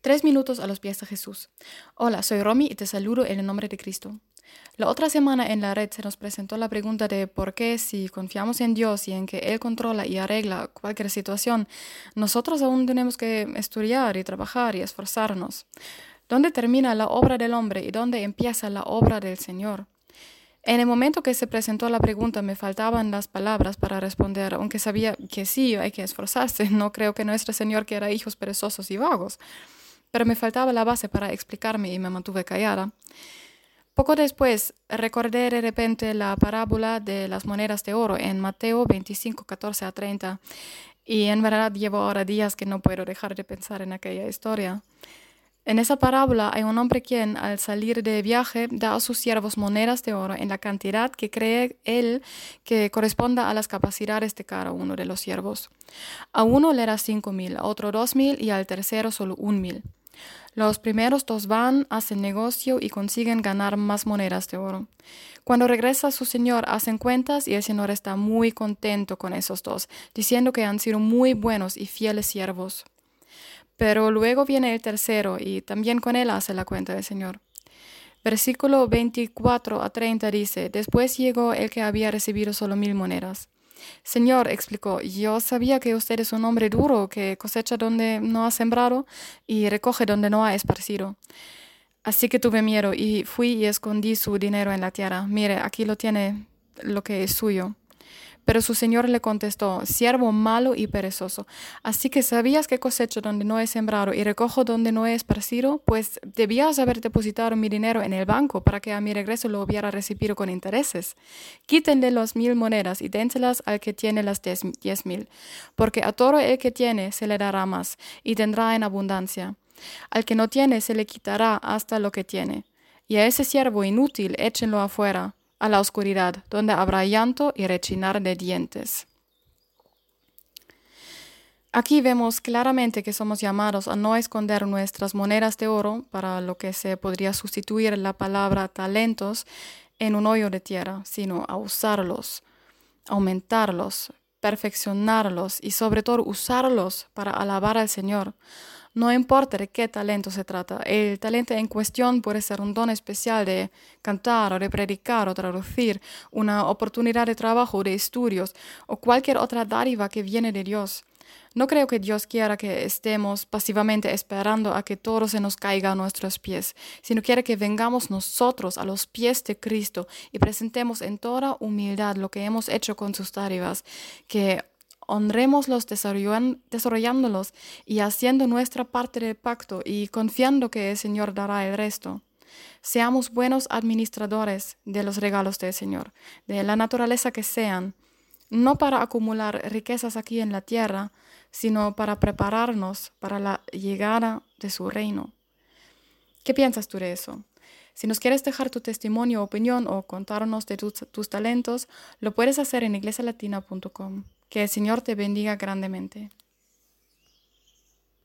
Tres minutos a los pies de Jesús. Hola, soy Romy y te saludo en el nombre de Cristo. La otra semana en la red se nos presentó la pregunta de por qué si confiamos en Dios y en que Él controla y arregla cualquier situación, nosotros aún tenemos que estudiar y trabajar y esforzarnos. ¿Dónde termina la obra del hombre y dónde empieza la obra del Señor? En el momento que se presentó la pregunta me faltaban las palabras para responder, aunque sabía que sí, hay que esforzarse. No creo que nuestro Señor quiera hijos perezosos y vagos. Pero me faltaba la base para explicarme y me mantuve callada. Poco después recordé de repente la parábola de las monedas de oro en Mateo 25, 14 a 30. Y en verdad llevo ahora días que no puedo dejar de pensar en aquella historia. En esa parábola hay un hombre quien, al salir de viaje, da a sus siervos monedas de oro en la cantidad que cree él que corresponda a las capacidades de cada uno de los siervos. A uno le da cinco mil, a otro dos mil y al tercero solo un mil. Los primeros dos van, hacen negocio y consiguen ganar más monedas de oro. Cuando regresa su señor, hacen cuentas y el señor está muy contento con esos dos, diciendo que han sido muy buenos y fieles siervos. Pero luego viene el tercero y también con él hace la cuenta del Señor. Versículo 24 a 30 dice, Después llegó el que había recibido solo mil monedas. Señor, explicó, yo sabía que usted es un hombre duro, que cosecha donde no ha sembrado y recoge donde no ha esparcido. Así que tuve miedo y fui y escondí su dinero en la tierra. Mire, aquí lo tiene lo que es suyo. Pero su señor le contestó, siervo malo y perezoso, así que sabías que cosecho donde no he sembrado y recojo donde no he esparcido, pues debías haber depositado mi dinero en el banco para que a mi regreso lo hubiera recibido con intereses. Quítenle las mil monedas y dénselas al que tiene las diez mil, porque a todo el que tiene se le dará más y tendrá en abundancia. Al que no tiene se le quitará hasta lo que tiene. Y a ese siervo inútil échenlo afuera a la oscuridad, donde habrá llanto y rechinar de dientes. Aquí vemos claramente que somos llamados a no esconder nuestras monedas de oro, para lo que se podría sustituir la palabra talentos, en un hoyo de tierra, sino a usarlos, aumentarlos, perfeccionarlos y sobre todo usarlos para alabar al Señor. No importa de qué talento se trata, el talento en cuestión puede ser un don especial de cantar o de predicar o traducir, una oportunidad de trabajo o de estudios o cualquier otra dádiva que viene de Dios. No creo que Dios quiera que estemos pasivamente esperando a que todo se nos caiga a nuestros pies, sino quiere que vengamos nosotros a los pies de Cristo y presentemos en toda humildad lo que hemos hecho con sus dádivas, que honrémoslos desarrollándolos y haciendo nuestra parte del pacto y confiando que el Señor dará el resto. Seamos buenos administradores de los regalos del Señor, de la naturaleza que sean, no para acumular riquezas aquí en la tierra, sino para prepararnos para la llegada de su reino. ¿Qué piensas tú de eso? Si nos quieres dejar tu testimonio, opinión o contarnos de tus, tus talentos, lo puedes hacer en iglesialatina.com. Que el Señor te bendiga grandemente.